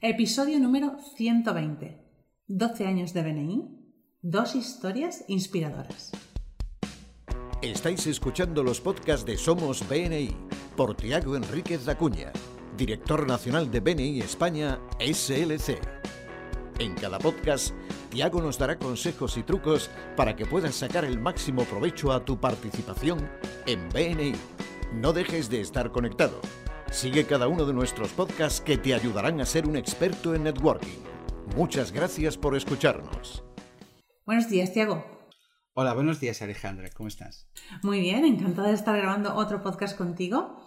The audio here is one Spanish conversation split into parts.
Episodio número 120. 12 años de BNI. Dos historias inspiradoras. Estáis escuchando los podcasts de Somos BNI por Tiago Enríquez Dacuña, director nacional de BNI España SLC. En cada podcast, Tiago nos dará consejos y trucos para que puedas sacar el máximo provecho a tu participación en BNI. No dejes de estar conectado. Sigue cada uno de nuestros podcasts que te ayudarán a ser un experto en networking. Muchas gracias por escucharnos. Buenos días, Tiago. Hola, buenos días Alejandra, ¿cómo estás? Muy bien, encantada de estar grabando otro podcast contigo.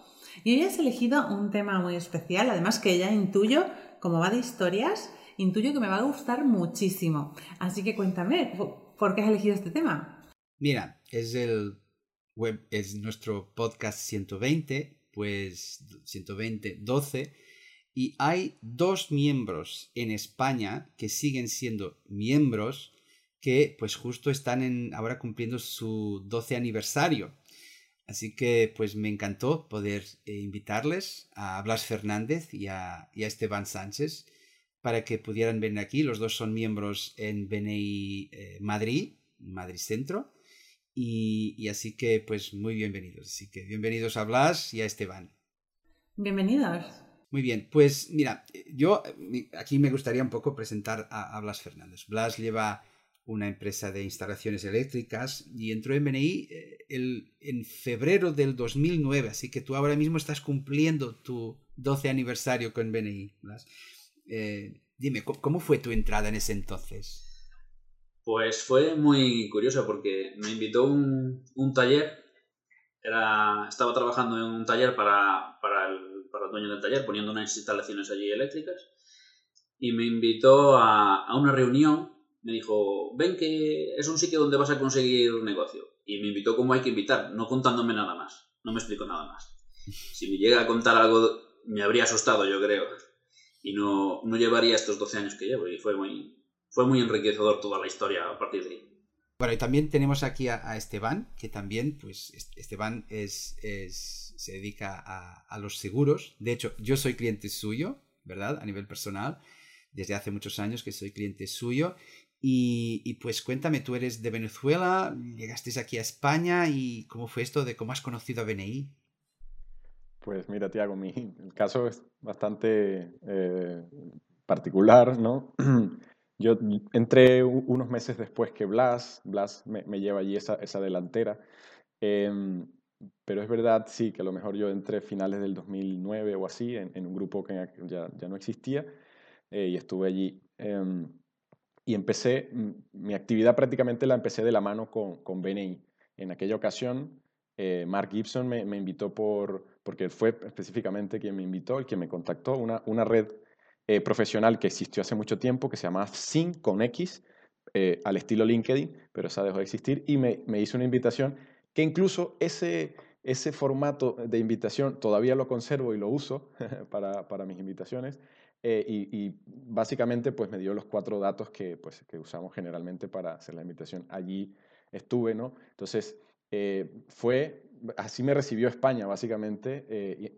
Y hoy has elegido un tema muy especial, además que ya intuyo, como va de historias, intuyo que me va a gustar muchísimo. Así que cuéntame, ¿por qué has elegido este tema? Mira, es el web, es nuestro podcast 120, pues 120, 12, y hay dos miembros en España que siguen siendo miembros que pues justo están en, ahora cumpliendo su 12 aniversario. Así que pues me encantó poder eh, invitarles a Blas Fernández y a, Esteban Sánchez para que pudieran venir aquí. Los dos son miembros en BNI eh, Madrid, Madrid Centro. Y, y, así que pues muy bienvenidos. Así que bienvenidos a Blas y a Esteban. Bienvenidos. Muy bien, pues mira, yo aquí me gustaría un poco presentar a, a Blas Fernández. Blas lleva una empresa de instalaciones eléctricas y entró en BNI eh, el, en febrero del 2009, así que tú ahora mismo estás cumpliendo tu 12 aniversario con BNI. Eh, dime, ¿cómo fue tu entrada en ese entonces? Pues fue muy curioso porque me invitó un, un taller, era, estaba trabajando en un taller para, para, el, para el dueño del taller, poniendo unas instalaciones allí eléctricas, y me invitó a, a una reunión me dijo, ven que es un sitio donde vas a conseguir un negocio. Y me invitó como hay que invitar, no contándome nada más. No me explico nada más. Si me llega a contar algo, me habría asustado, yo creo. Y no, no llevaría estos 12 años que llevo. Y fue muy, fue muy enriquecedor toda la historia a partir de ahí. Bueno, y también tenemos aquí a, Esteban, que también, pues, Esteban es, es se dedica a, a los seguros. De hecho, yo soy cliente suyo, ¿verdad? A nivel personal desde hace muchos años que soy cliente suyo y, pues cuéntame, tú eres de Venezuela, llegaste aquí a España y cómo fue esto de cómo has conocido a BNI. Pues mira, Tiago, mi el caso es bastante eh, particular, ¿no? Yo entré unos meses después que Blas, Blas me, lleva allí esa, esa delantera, em, pero es verdad, sí, que a lo mejor yo entré finales del 2009 o así, en, un grupo que ya, ya no existía, eh, y estuve allí. Em, y empecé, mi actividad prácticamente la empecé de la mano con, con BNI. En aquella ocasión, eh, Mark Gibson me, me, invitó por, porque fue específicamente quien me invitó, el que me contactó, una, una red eh, profesional que existió hace mucho tiempo, que se llama Sync con X, eh, al estilo LinkedIn, pero esa dejó de existir, y me, me hizo una invitación que incluso ese, ese formato de invitación todavía lo conservo y lo uso para, para mis invitaciones, eh, y, básicamente pues me dio los cuatro datos que, pues, que usamos generalmente para hacer la invitación. Allí estuve, ¿no? Entonces, eh, fue, así me recibió España básicamente eh,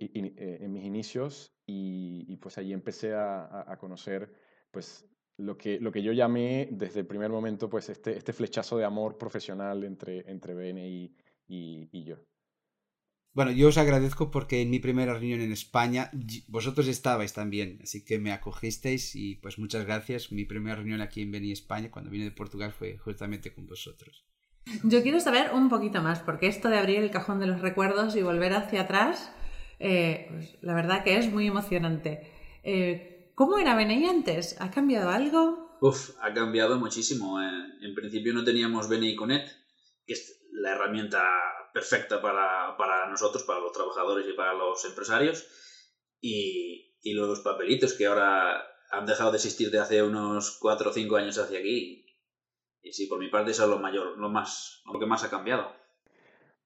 en mis inicios y, pues allí empecé a, a, conocer pues lo que, lo que yo llamé desde el primer momento pues este, este flechazo de amor profesional entre, entre BNI y, y yo. Bueno, yo os agradezco porque en mi primera reunión en España vosotros estabais también, así que me acogisteis y pues muchas gracias. Mi primera reunión aquí en Beni España, cuando vine de Portugal, fue justamente con vosotros. Yo quiero saber un poquito más, porque esto de abrir el cajón de los recuerdos y volver hacia atrás, eh, pues, la verdad que es muy emocionante. Eh, ¿Cómo era BNI antes? ¿Ha cambiado algo? Uf, ha cambiado muchísimo. Eh. En principio no teníamos BNI Connect, que es la herramienta perfecta para, para, nosotros, para los trabajadores y para los empresarios. Y, y, los papelitos que ahora han dejado de existir de hace unos 4 o 5 años hacia aquí. Y sí, por mi parte eso es lo mayor, lo más, lo que más ha cambiado.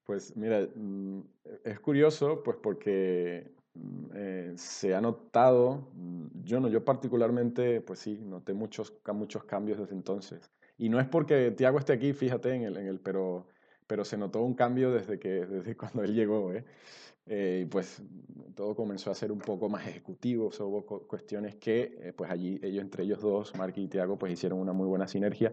Pues mira, mm, es curioso, pues porque mm, eh, se ha notado, mm, yo no, yo particularmente, pues sí, noté muchos, muchos cambios desde entonces. Y no es porque Tiago esté aquí, fíjate en el, en el pero pero se notó un cambio desde, que, desde cuando él llegó. ¿eh? Eh, pues todo comenzó a ser un poco más ejecutivo, hubo cuestiones que eh, pues allí ellos, entre ellos dos, Mark y Tiago, pues hicieron una muy buena sinergia.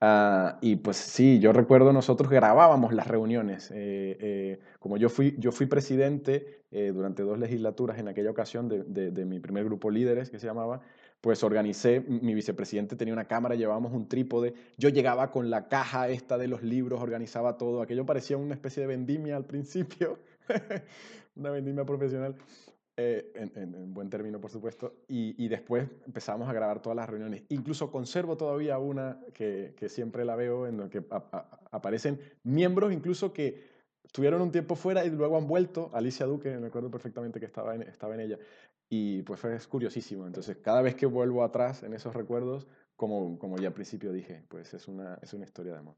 Ah, y pues sí, yo recuerdo nosotros grabábamos las reuniones. Eh, como yo fui, yo fui presidente durante dos legislaturas en aquella ocasión de, de, de mi primer grupo líderes que se llamaba, pues organicé, mi vicepresidente tenía una cámara, llevábamos un trípode, yo llegaba con la caja esta de los libros, organizaba todo, aquello parecía una especie de vendimia al principio, una vendimia profesional, eh, en, buen término, por supuesto, y, después empezamos a grabar todas las reuniones. Incluso conservo todavía una que, siempre la veo, en la que aparecen miembros incluso que estuvieron un tiempo fuera y luego han vuelto, Alicia Duque, me acuerdo perfectamente que estaba en, estaba en ella, y pues es curiosísimo. Entonces, cada vez que vuelvo atrás en esos recuerdos, como, como ya al principio dije, pues es una, es una historia de amor.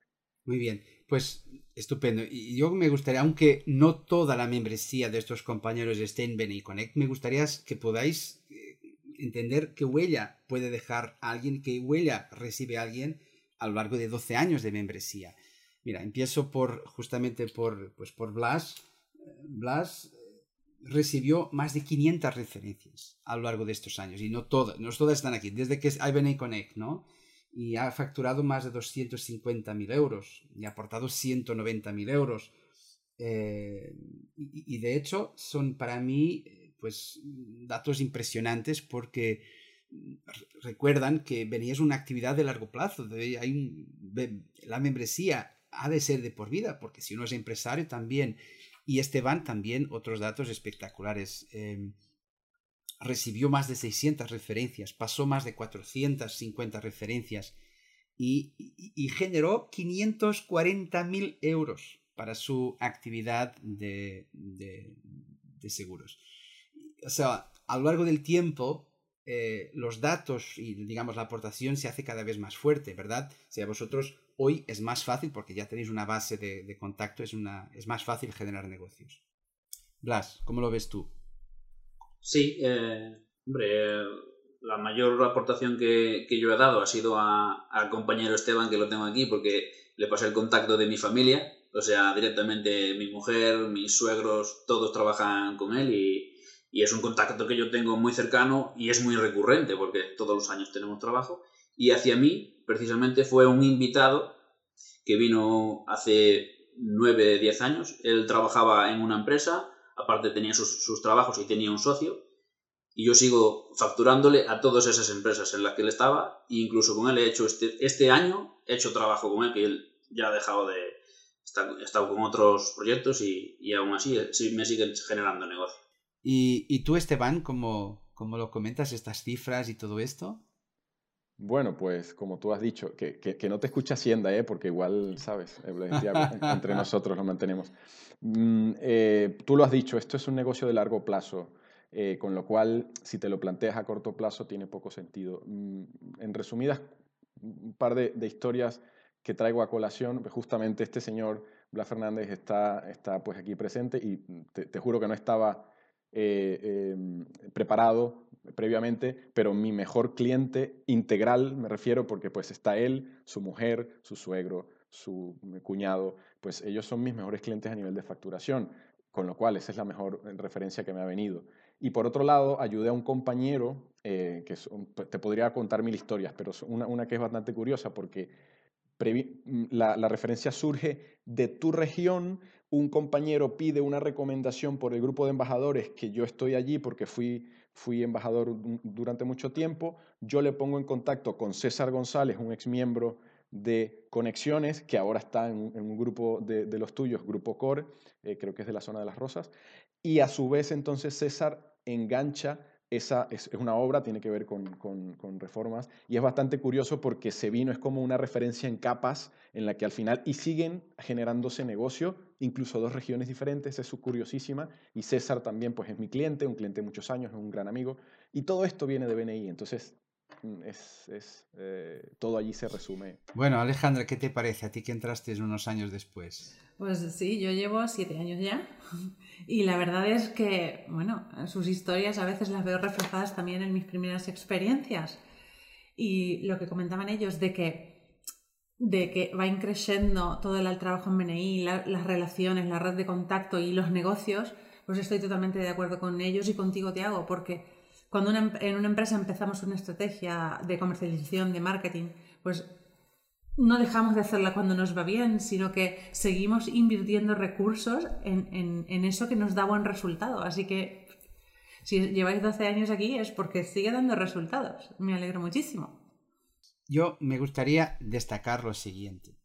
Muy bien, pues estupendo. Y yo me gustaría, aunque no toda la membresía de estos compañeros esté en BNI Connect, me gustaría que podáis eh, entender qué huella puede dejar alguien, qué huella recibe alguien a lo largo de 12 años de membresía. Mira, empiezo por justamente por, pues por Blas. Eh, Blas eh, recibió más de 500 referencias a lo largo de estos años y no todas, no todas están aquí, desde que es BNI Connect, ¿no? Y ha facturado más de 250.000 euros y ha aportado 190.000 euros. Eh, y, de hecho son para mí pues datos impresionantes porque recuerdan que venía es una actividad de largo plazo. hay la membresía ha de ser de por vida porque si uno es empresario también. Y este van también otros datos espectaculares. Eh, recibió más de 600 referencias, pasó más de 450 referencias y, generó 540.000 euros para su actividad de, seguros. O sea, a lo largo del tiempo, eh, los datos y, digamos, la aportación se hace cada vez más fuerte, ¿verdad? O sea, vosotros hoy es más fácil, porque ya tenéis una base de, de contacto, es, una, es más fácil generar negocios. Blas, ¿cómo lo ves tú? Sí, eh, hombre, la mayor aportación que, yo he dado ha sido al compañero Esteban, que lo tengo aquí, porque le pasé el contacto de mi familia, o sea, directamente mi mujer, mis suegros, todos trabajan con él y, es un contacto que yo tengo muy cercano y es muy recurrente, porque todos los años tenemos trabajo. Y hacia mí, precisamente, fue un invitado que vino hace 9, 10 años. Él trabajaba en una empresa aparte tenía sus, trabajos y tenía un socio, y yo sigo facturándole a todas esas empresas en las que él estaba, e incluso con él he hecho este, este año, he hecho trabajo con él, que él ya ha dejado de, estar con otros proyectos y, y aún así sí, me siguen generando negocio. ¿Y, y tú, Esteban, cómo lo comentas, estas cifras y todo esto? Bueno, pues como tú has dicho, que, que, no te escucha Hacienda, ¿eh? porque igual, sabes, entre nosotros lo mantenemos. Mm, eh, tú lo has dicho, esto es un negocio de largo plazo, eh, con lo cual, si te lo planteas a corto plazo, tiene poco sentido. Mm, en resumidas, un par de, historias que traigo a colación, pues justamente este señor, Blas Fernández, está, está pues aquí presente y te, te juro que no estaba eh, em, preparado previamente, pero mi mejor cliente integral, me refiero, porque pues está él, su mujer, su suegro, su cuñado, pues ellos son mis mejores clientes a nivel de facturación, con lo cual esa es la mejor referencia que me ha venido. Y por otro lado, ayudé a un compañero, eh, que pues, te podría contar mil historias, pero una, una que es bastante curiosa porque la, la, referencia surge de tu región, un compañero pide una recomendación por el grupo de embajadores, que yo estoy allí porque fui, fui embajador durante mucho tiempo, yo le pongo en contacto con César González, un ex miembro de Conexiones, que ahora está en, un grupo de, los tuyos, Grupo Core, eh, creo que es de la zona de las Rosas, y a su vez entonces César engancha esa es, una obra, tiene que ver con, reformas, y es bastante curioso porque se vino, es como una referencia en capas en la que al final, y siguen generándose negocio, incluso dos regiones diferentes, es curiosísima, y César también pues es mi cliente, un cliente de muchos años, es un gran amigo, y todo esto viene de BNI, entonces mm, es, eh, todo allí se resume. Bueno, Alejandra, ¿qué te parece a ti que entraste unos años después? Pues sí, yo llevo siete años ya y la verdad es que, bueno, sus historias a veces las veo reflejadas también en mis primeras experiencias. Y lo que comentaban ellos de que, de que va increciendo todo el trabajo en BNI, las relaciones, la red de contacto y los negocios, pues estoy totalmente de acuerdo con ellos y contigo, Tiago, porque cuando en una empresa empezamos una estrategia de comercialización, de marketing, pues no dejamos de hacerla cuando nos va bien, sino que seguimos invirtiendo recursos en, eso que nos da buen resultado. Así que si lleváis 12 años aquí es porque sigue dando resultados. Me alegro muchísimo. Yo me gustaría destacar lo siguiente.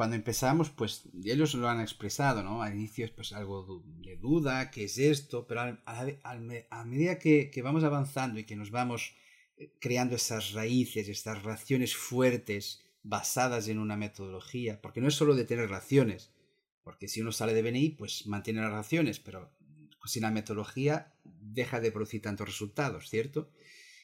Cuando empezamos, pues ellos lo han expresado, ¿no? Al inicio es pues algo de duda, ¿qué es esto? Pero a, medida que, que vamos avanzando y que nos vamos eh, creando esas raíces, estas relaciones fuertes, basadas en una metodología, porque no es solo de tener relaciones, porque si uno sale de BNI, pues mantiene las relaciones, pero sin la metodología deja de producir tantos resultados, ¿cierto?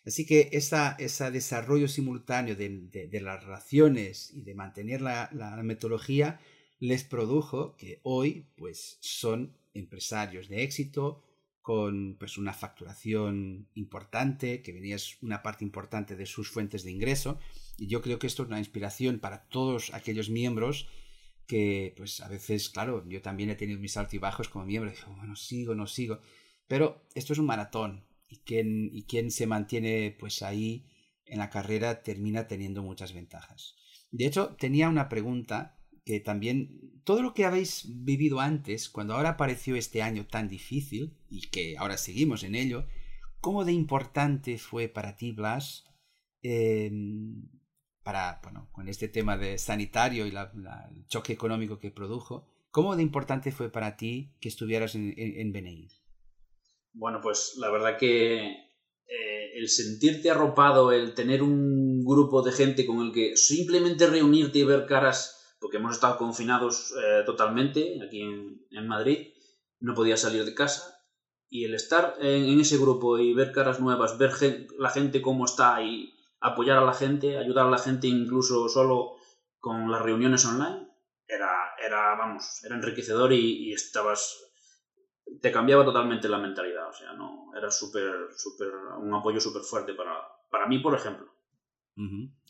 Así que ese desarrollo simultáneo de, las relaciones y de mantener la, metodología les produjo que hoy pues son empresarios de éxito con pues una facturación importante, que venía una parte importante de sus fuentes de ingreso. Y yo creo que esto es una inspiración para todos aquellos miembros que, pues a veces, claro, yo también he tenido mis altibajos como miembro, digo, bueno, sigo, no sigo, pero esto es un maratón y quien, y quien se mantiene pues ahí en la carrera termina teniendo muchas ventajas. De hecho, tenía una pregunta que también, todo lo que habéis vivido antes, cuando ahora apareció este año tan difícil y que ahora seguimos en ello, ¿cómo de importante fue para ti, Blas, em, para, bueno, con este tema de sanitario y el choque económico que produjo, ¿cómo de importante fue para ti que estuvieras en, en, BNI? Bueno, pues la verdad que eh, el sentirte arropado, el tener un grupo de gente con el que simplemente reunirte y ver caras, porque hemos estado confinados eh, totalmente aquí en, Madrid, no podía salir de casa, y el estar en, ese grupo y ver caras nuevas, ver la gente cómo está y apoyar a la gente, ayudar a la gente incluso solo con las reuniones online, era, era vamos, era enriquecedor y, estabas te cambiaba totalmente la mentalidad, o sea, no, era súper, súper, un apoyo súper fuerte para, para mí, por ejemplo.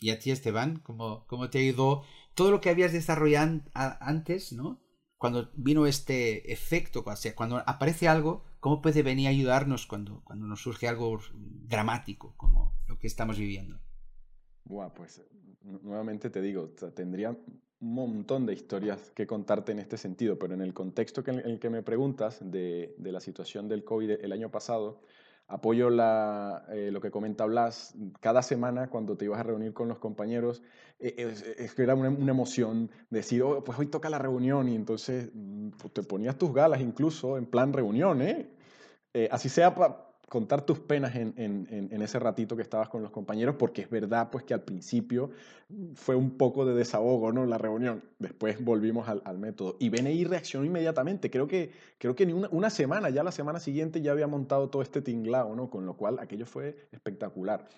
Y a ti, Esteban, ¿cómo, ¿cómo, te ha ido todo lo que habías desarrollado antes, ¿no? Cuando vino este efecto, o sea, cuando aparece algo, ¿cómo puede venir a ayudarnos cuando, cuando nos surge algo dramático como lo que estamos viviendo? Buah, pues nuevamente te digo, tendría un montón de historias que contarte en este sentido, pero en el contexto en el que me preguntas de, de la situación del COVID el año pasado, apoyo eh, lo que comenta Blas. Cada semana cuando te ibas a reunir con los compañeros, eh, es, que era una, emoción decir, oh, pues hoy toca la reunión y entonces mm, te ponías tus galas incluso en plan reunión, ¿eh? eh así sea para contar tus penas en, en, en, ese ratito que estabas con los compañeros, porque es verdad pues que al principio fue un poco de desahogo, ¿no? La reunión. Después volvimos al, al método. Y BNI reaccionó inmediatamente. Creo que, creo que ni una, una, semana, ya la semana siguiente ya había montado todo este tinglao, ¿no? Con lo cual aquello fue espectacular.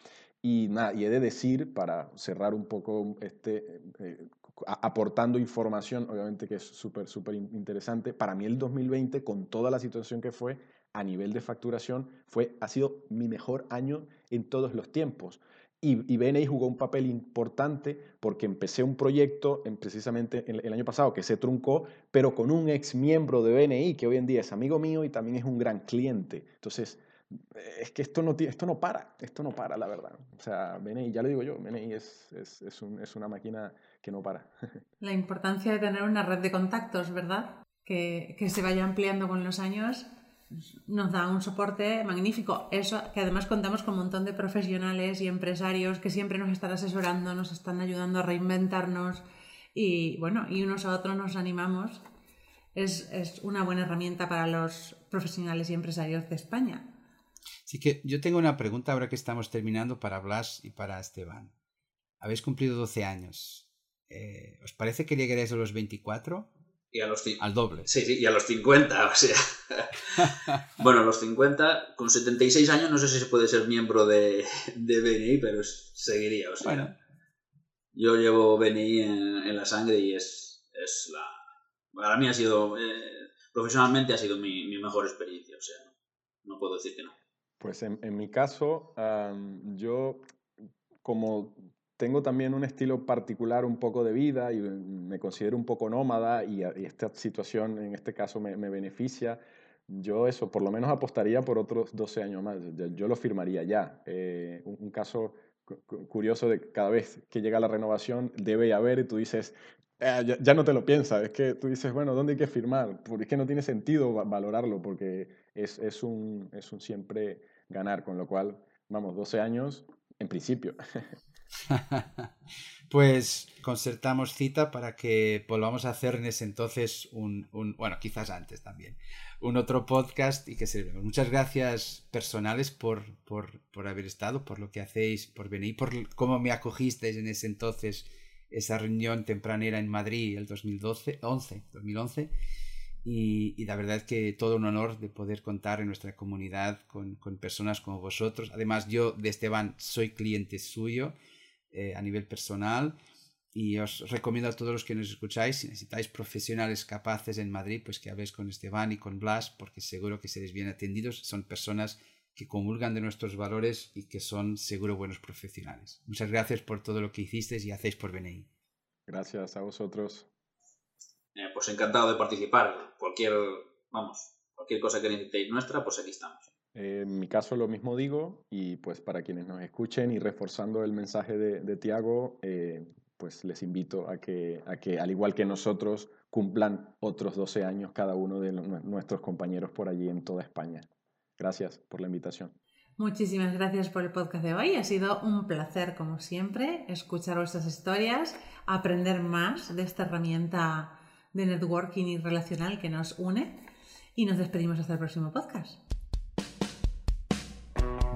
Y nada, y he de decir, para cerrar un poco este, eh, aportando información, obviamente que es súper, súper interesante, para mí el 2020, con toda la situación que fue, a nivel de facturación fue, ha sido mi mejor año en todos los tiempos. Y, y BNI jugó un papel importante porque empecé un proyecto en, precisamente el, año pasado que se truncó, pero con un ex miembro de BNI que hoy en día es amigo mío y también es un gran cliente. Entonces, es que esto no, esto no para, esto no para, la verdad. O sea, BNI, ya le digo yo, BNI es, es, es una máquina que no para. La importancia de tener una red de contactos, ¿verdad? Que, que se vaya ampliando con los años nos da un soporte magnífico. Eso, que además contamos con un montón de profesionales y empresarios que siempre nos están asesorando, nos están ayudando a reinventarnos y bueno, y unos a otros nos animamos. Es, es una buena herramienta para los profesionales y empresarios de España. Así que yo tengo una pregunta ahora que estamos terminando para Blas y para Esteban. Habéis cumplido 12 años. Eh, ¿Os parece que llegaréis a los 24? Y a los Al doble. Sí, sí, y a los 50, o sea. bueno, a los 50, con 76 años, no sé si se puede ser miembro de, de BNI, pero seguiría, o sea. Bueno. Yo llevo BNI en, la sangre y es, es la. Para mí ha sido. Eh, profesionalmente ha sido mi, mi, mejor experiencia, o sea, no puedo decir que no. Pues en, en mi caso, yo como tengo también un estilo particular un poco de vida y me considero un poco nómada y, esta situación en este caso me, beneficia. yo eso, por lo menos apostaría por otros 12 años más. Yo lo firmaría ya. Eh, un, caso curioso de cada vez que llega la renovación debe haber y tú dices, ah, ya, no te lo piensas, es que tú dices, bueno, ¿dónde hay que firmar? Porque es que no tiene sentido valorarlo porque es, es, un, es un siempre ganar, con lo cual, vamos, 12 años en principio. pues concertamos cita para que volvamos a hacer en ese entonces un, bueno, quizás antes también, un otro podcast y que se Muchas gracias personales por, por, por, haber estado, por lo que hacéis, por venir, por cómo me acogisteis en ese entonces esa reunión tempranera en Madrid el 2012, 11, 2011 y, la verdad es que todo un honor de poder contar en nuestra comunidad con, con personas como vosotros. Además, yo de Esteban soy cliente suyo eh, a nivel personal y os recomiendo a todos los que nos escucháis, si necesitáis profesionales capaces en Madrid, pues que habéis con Esteban y con Blas, porque seguro que seréis bien atendidos. Son personas que comulgan de nuestros valores y que son seguro buenos profesionales. Muchas gracias por todo lo que hicisteis y hacéis por BNI. Gracias a vosotros. Eh, pues encantado de participar. Cualquier, vamos, cualquier cosa que necesitéis nuestra, pues aquí estamos. En mi caso lo mismo digo y pues para quienes nos escuchen y reforzando el mensaje de, Tiago, eh, pues les invito a que, a que, al igual que nosotros, cumplan otros 12 años cada uno de nuestros compañeros por allí en toda España. Gracias por la invitación. Muchísimas gracias por el podcast de hoy. Ha sido un placer, como siempre, escuchar vuestras historias, aprender más de esta herramienta de networking y relacional que nos une. Y nos despedimos hasta el próximo podcast.